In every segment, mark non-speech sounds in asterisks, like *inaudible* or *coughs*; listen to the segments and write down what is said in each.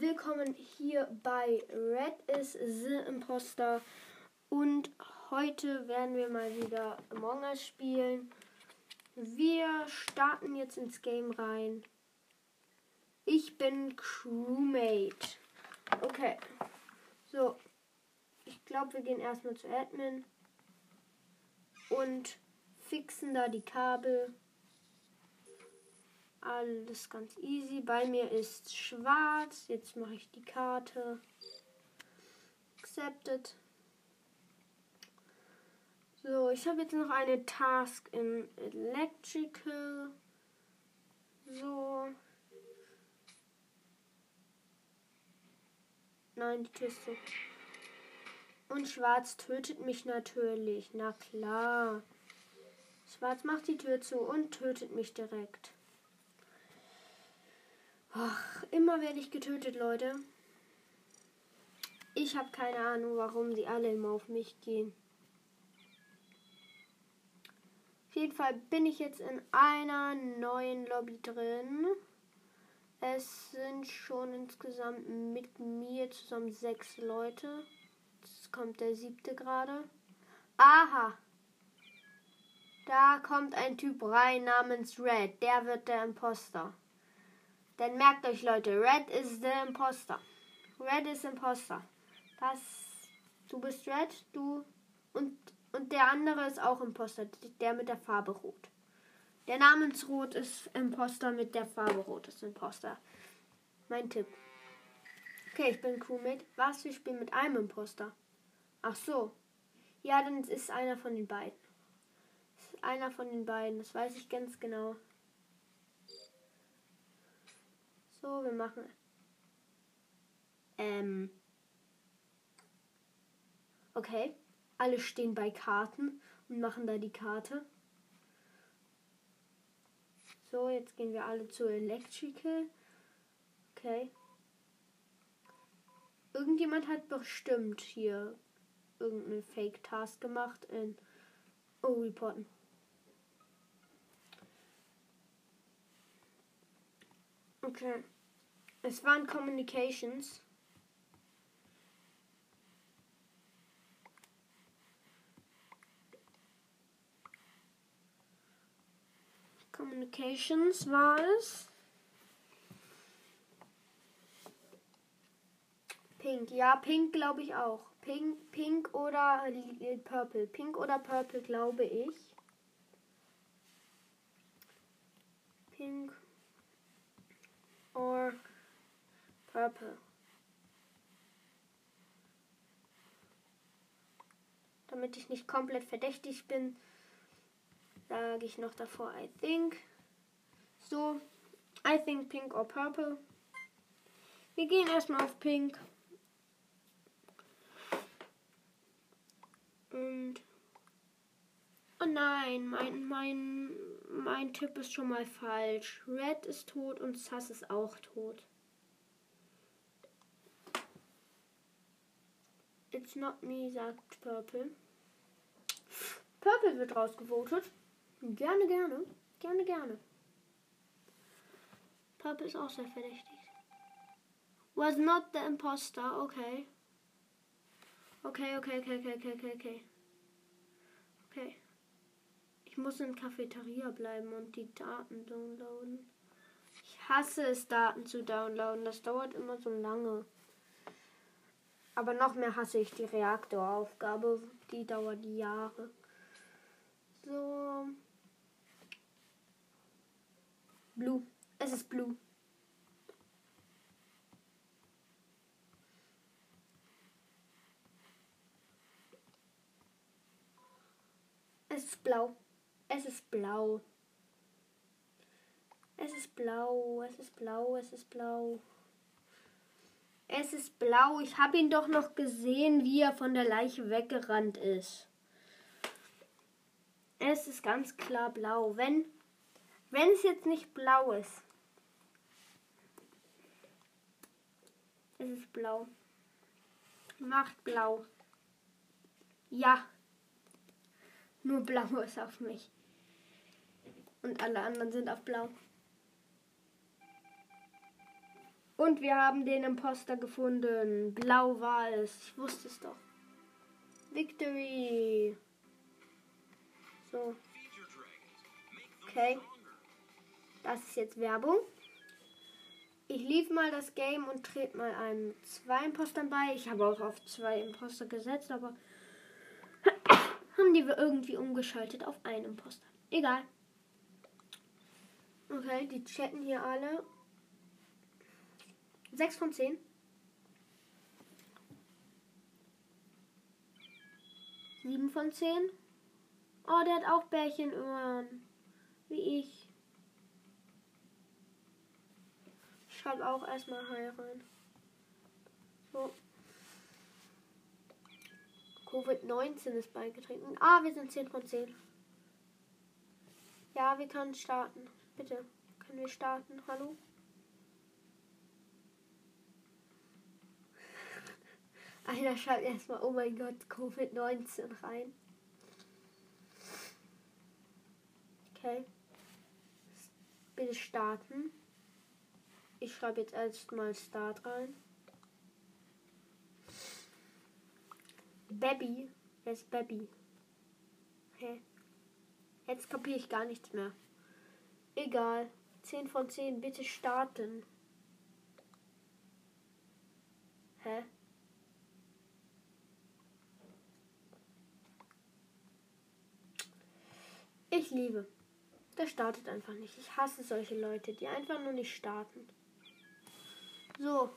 willkommen hier bei Red is the Imposter und heute werden wir mal wieder Among Us spielen. Wir starten jetzt ins Game rein. Ich bin Crewmate. Okay. So. Ich glaube, wir gehen erstmal zu Admin und fixen da die Kabel. Alles ganz easy. Bei mir ist schwarz. Jetzt mache ich die Karte. Accepted. So, ich habe jetzt noch eine Task in Electrical. So. Nein, die Tür ist zu. Und Schwarz tötet mich natürlich. Na klar. Schwarz macht die Tür zu und tötet mich direkt. Ach, immer werde ich getötet, Leute. Ich habe keine Ahnung, warum sie alle immer auf mich gehen. Auf jeden Fall bin ich jetzt in einer neuen Lobby drin. Es sind schon insgesamt mit mir zusammen sechs Leute. Jetzt kommt der siebte gerade. Aha. Da kommt ein Typ rein namens Red. Der wird der Imposter. Dann merkt euch Leute, Red ist der Imposter. Red ist Imposter. Das, du bist Red, du und, und der andere ist auch Imposter, der mit der Farbe Rot. Der Namensrot ist Imposter mit der Farbe Rot ist Imposter. Mein Tipp. Okay, ich bin Crewmate. Was? Wir spielen mit einem Imposter. Ach so. Ja, dann ist einer von den beiden. Ist einer von den beiden. Das weiß ich ganz genau. So, wir machen. Ähm. Okay. Alle stehen bei Karten und machen da die Karte. So, jetzt gehen wir alle zu Electrical. Okay. Irgendjemand hat bestimmt hier irgendeine Fake-Task gemacht in Oh, reporten. Okay. Es waren Communications. Communications war es. Pink, ja, Pink glaube ich auch. Pink, Pink oder Purple. Pink oder Purple glaube ich. Pink or purple. Damit ich nicht komplett verdächtig bin, sage ich noch davor I think. So, I think pink or purple. Wir gehen erstmal auf pink. Und Oh nein, mein, mein, mein Tipp ist schon mal falsch. Red ist tot und Sass ist auch tot. It's not me, sagt Purple. Purple wird rausgevotet. Gerne, gerne. Gerne, gerne. Purple ist auch sehr verdächtig. Was not the imposter. Okay. Okay, okay, okay, okay, okay, okay, okay. Ich muss in Cafeteria bleiben und die Daten downloaden. Ich hasse es, Daten zu downloaden. Das dauert immer so lange. Aber noch mehr hasse ich die Reaktoraufgabe. Die dauert Jahre. So. Blue. Es ist Blue. Es ist blau. Es ist blau. Es ist blau, es ist blau, es ist blau. Es ist blau. Ich habe ihn doch noch gesehen, wie er von der Leiche weggerannt ist. Es ist ganz klar blau. Wenn, wenn es jetzt nicht blau ist. Es ist blau. Macht blau. Ja. Nur blau ist auf mich. Und alle anderen sind auf blau. Und wir haben den Imposter gefunden. Blau war es. Ich wusste es doch. Victory. So. Okay. Das ist jetzt Werbung. Ich lief mal das Game und trete mal einem zwei Impostern bei. Ich habe auch auf zwei Imposter gesetzt, aber *coughs* haben die irgendwie umgeschaltet auf einen Imposter. Egal. Okay, die chatten hier alle. 6 von 10. Sieben von zehn. Oh, der hat auch Bärchenöhren. Wie ich. Ich schreibe auch erstmal Hi rein. So. Covid-19 ist beigetreten. Ah, wir sind 10 von 10. Ja, wir können starten. Bitte. Können wir starten? Hallo? Einer schreibt erstmal, oh mein Gott, Covid-19 rein. Okay. Bitte starten. Ich schreibe jetzt erstmal Start rein. Baby. Wer ist Baby? Hä? Jetzt kapiere ich gar nichts mehr. Egal. 10 von 10. Bitte starten. Hä? Ich liebe. Der startet einfach nicht. Ich hasse solche Leute, die einfach nur nicht starten. So,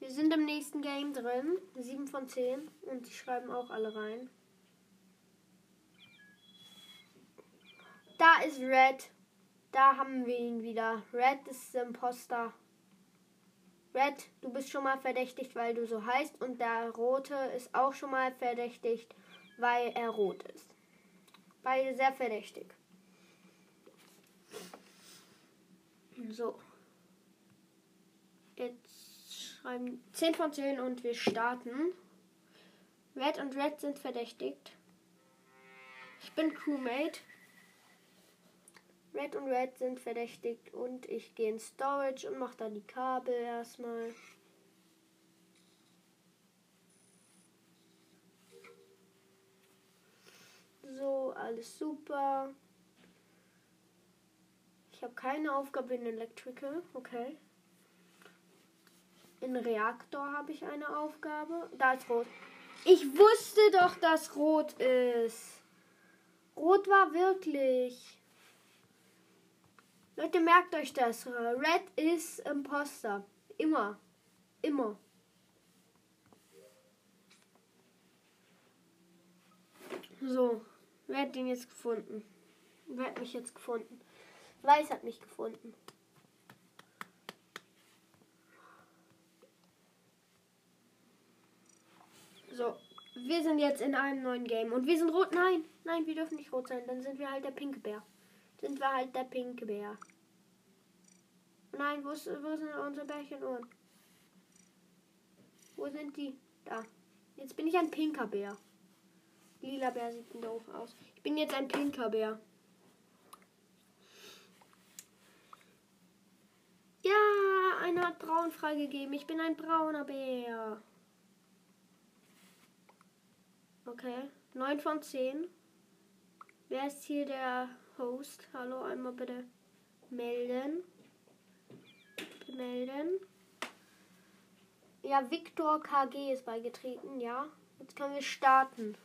wir sind im nächsten Game drin. 7 von 10. Und die schreiben auch alle rein. Da ist Red. Da haben wir ihn wieder. Red ist Imposter. Red, du bist schon mal verdächtigt, weil du so heißt. Und der Rote ist auch schon mal verdächtigt, weil er rot ist. Beide sehr verdächtig. So. Jetzt schreiben 10 von 10 und wir starten. Red und Red sind verdächtigt. Ich bin Crewmate. Red und Red sind verdächtigt und ich gehe in Storage und mache da die Kabel erstmal. So, alles super. Ich habe keine Aufgabe in Electrical. Okay. In Reaktor habe ich eine Aufgabe. Da ist rot. Ich wusste doch, dass rot ist. Rot war wirklich. Leute, merkt euch das. Red ist Imposter. Immer. Immer. So. Wer hat den jetzt gefunden? Wer hat mich jetzt gefunden? Weiß hat mich gefunden. So, wir sind jetzt in einem neuen Game und wir sind rot. Nein, nein, wir dürfen nicht rot sein. Dann sind wir halt der pinke Bär. Sind wir halt der pinke Bär. Nein, wo, ist, wo sind unsere Bärchenohren? Wo sind die? Da. Jetzt bin ich ein pinker Bär. Lila Bär sieht doof aus. Ich bin jetzt ein pinker Bär. Ja, einer hat braun freigegeben. Ich bin ein brauner Bär. Okay, 9 von 10. Wer ist hier der Host? Hallo, einmal bitte melden. Melden. Ja, Victor KG ist beigetreten, ja. Jetzt können wir starten.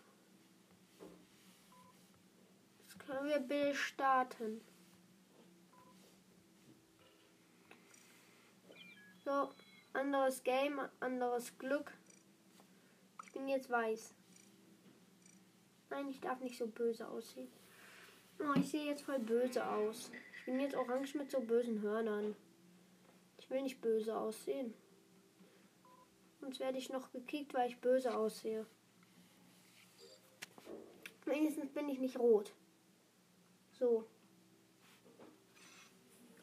Können wir Bill starten? So, anderes Game, anderes Glück. Ich bin jetzt weiß. Nein, ich darf nicht so böse aussehen. Oh, ich sehe jetzt voll böse aus. Ich bin jetzt orange mit so bösen Hörnern. Ich will nicht böse aussehen. Sonst werde ich noch gekickt, weil ich böse aussehe. Wenigstens bin ich nicht rot. So.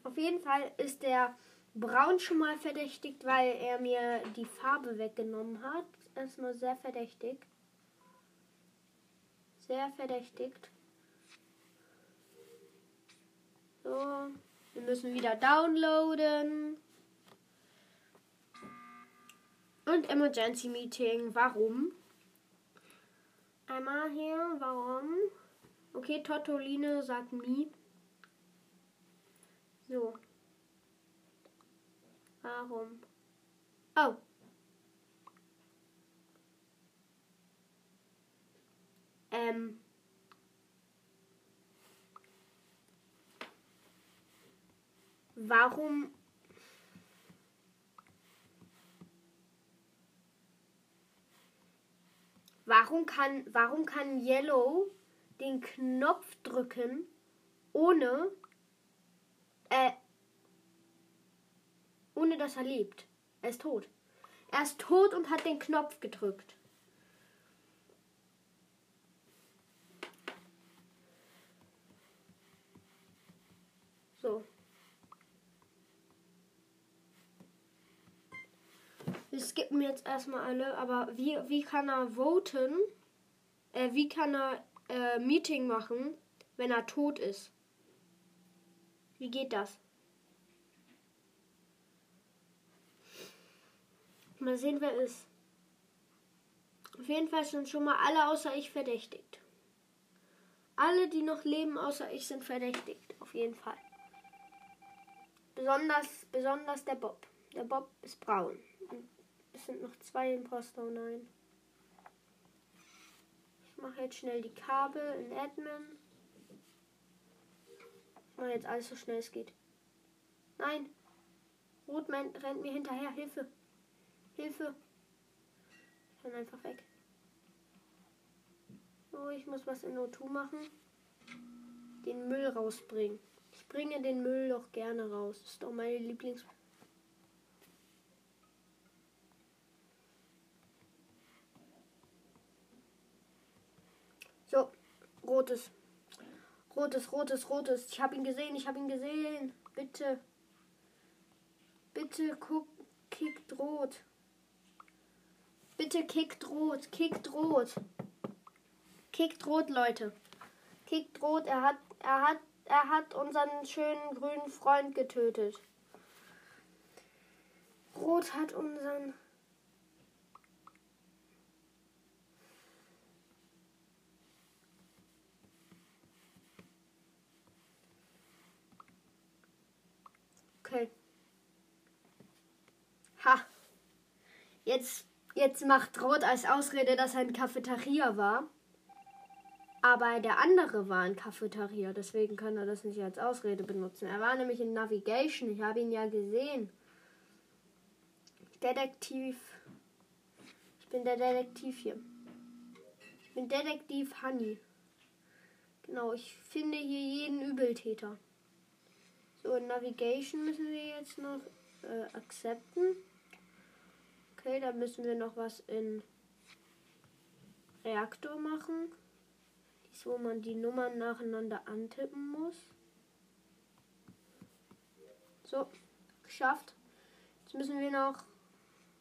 Auf jeden Fall ist der Braun schon mal verdächtigt, weil er mir die Farbe weggenommen hat. Er ist nur sehr verdächtig. Sehr verdächtigt. So. Wir müssen wieder downloaden. Und Emergency Meeting. Warum? Einmal hier. Warum? Okay, Totoline sagt Mi. So. Warum? Oh. Ähm. Warum Warum kann, warum kann Yellow den Knopf drücken, ohne, äh, ohne dass er lebt? Er ist tot. Er ist tot und hat den Knopf gedrückt. So. Wir skippen jetzt erstmal alle, aber wie, wie kann er voten? Äh, wie kann er äh, Meeting machen, wenn er tot ist? Wie geht das? Mal sehen, wer ist. Auf jeden Fall sind schon mal alle außer ich verdächtigt. Alle, die noch leben außer ich, sind verdächtigt. Auf jeden Fall. Besonders, besonders der Bob. Der Bob ist braun. Es sind noch zwei Imposter, oh nein. Ich mache jetzt schnell die Kabel in Admin. Ich mache jetzt alles so schnell es geht. Nein. Rotman rennt mir hinterher. Hilfe. Hilfe. Ich bin einfach weg. Oh, ich muss was in O2 machen. Den Müll rausbringen. Ich bringe den Müll doch gerne raus. Das ist doch meine Lieblings... So, rotes. Rotes, rotes, rotes. Ich habe ihn gesehen, ich habe ihn gesehen. Bitte. Bitte guck, kickt rot. Bitte kickt rot, kickt rot. Kickt rot, Leute. Kickt rot, er hat, er hat, er hat unseren schönen grünen Freund getötet. Rot hat unseren Okay. Ha. Jetzt, jetzt macht Rot als Ausrede, dass er in Cafeteria war. Aber der andere war in Cafeteria, deswegen kann er das nicht als Ausrede benutzen. Er war nämlich in Navigation, ich habe ihn ja gesehen. Detektiv. Ich bin der Detektiv hier. Ich bin Detektiv Honey. Genau, ich finde hier jeden Übeltäter. So, in Navigation müssen wir jetzt noch äh, akzepten. Okay, dann müssen wir noch was in Reaktor machen. Dies, wo man die Nummern nacheinander antippen muss. So, geschafft. Jetzt müssen wir noch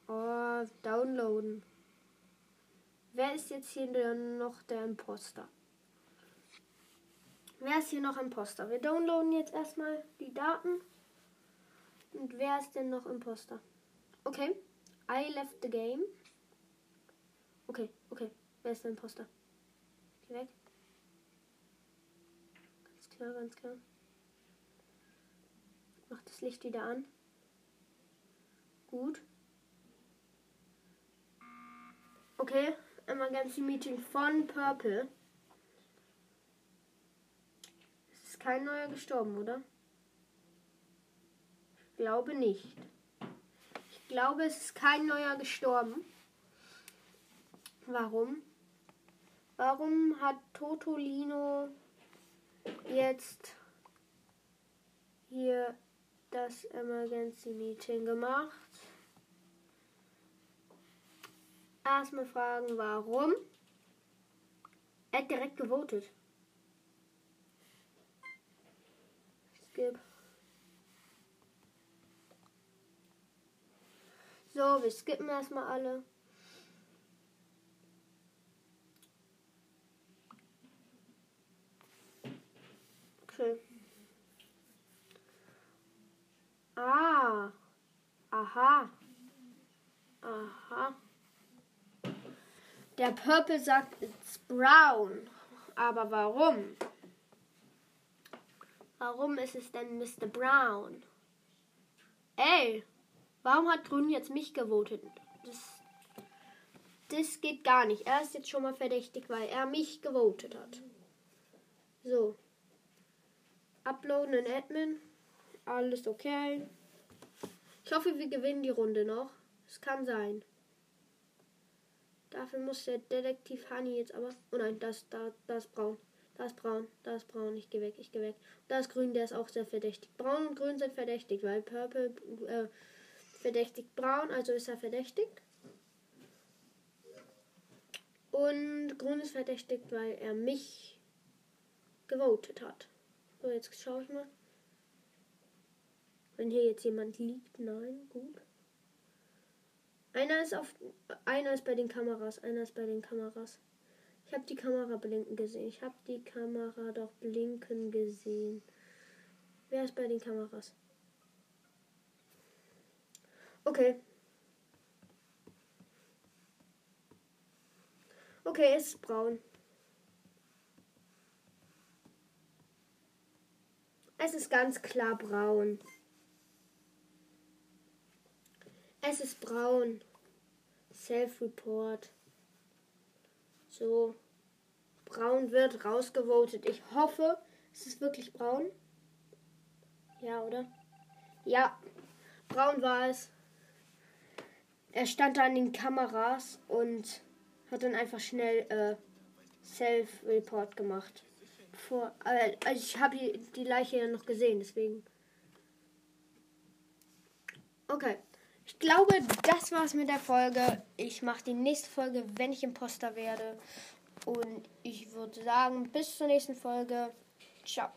oh, downloaden. Wer ist jetzt hier noch der Imposter? Wer ist hier noch Imposter? Wir downloaden jetzt erstmal die Daten. Und wer ist denn noch Imposter? Okay. I left the game. Okay, okay. Wer ist der Imposter? Geh weg. Ganz klar, ganz klar. Mach das Licht wieder an. Gut. Okay, Emergency Meeting von Purple. ist kein neuer gestorben, oder? Ich glaube nicht. Ich glaube, es ist kein neuer gestorben. Warum? Warum hat Totolino jetzt hier das Emergency Meeting gemacht? Erstmal fragen, warum. Er hat direkt gewotet. Skip. So, wir skippen erstmal alle. Okay. Ah. Aha. Aha. Der Purple sagt, it's brown. Aber warum? Warum ist es denn Mr. Brown? Ey, warum hat Grün jetzt mich gewotet? Das, das geht gar nicht. Er ist jetzt schon mal verdächtig, weil er mich gewotet hat. So. Uploaden in Admin. Alles okay. Ich hoffe, wir gewinnen die Runde noch. Es kann sein. Dafür muss der Detektiv Honey jetzt aber. Oh nein, das, da, das braun. Das braun, das braun. Ich gehe weg, ich gehe weg. Das grün, der ist auch sehr verdächtig. Braun und grün sind verdächtig, weil Purple äh, verdächtigt braun, also ist er verdächtig. Und grün ist verdächtigt, weil er mich gewotet hat. So, jetzt schaue ich mal. Wenn hier jetzt jemand liegt, nein, gut. Einer ist auf. Einer ist bei den Kameras. Einer ist bei den Kameras. Ich habe die Kamera blinken gesehen. Ich habe die Kamera doch blinken gesehen. Wer ist bei den Kameras? Okay. Okay, es ist braun. Es ist ganz klar braun. Es ist braun. Self-Report. So. Braun wird rausgevotet. Ich hoffe, es ist wirklich braun. Ja, oder? Ja, braun war es. Er stand da an den Kameras und hat dann einfach schnell äh, Self-Report gemacht. Vor, äh, also ich habe die Leiche ja noch gesehen, deswegen. Okay. Ich glaube, das war's mit der Folge. Ich mache die nächste Folge, wenn ich Imposter werde. Und ich würde sagen, bis zur nächsten Folge. Ciao.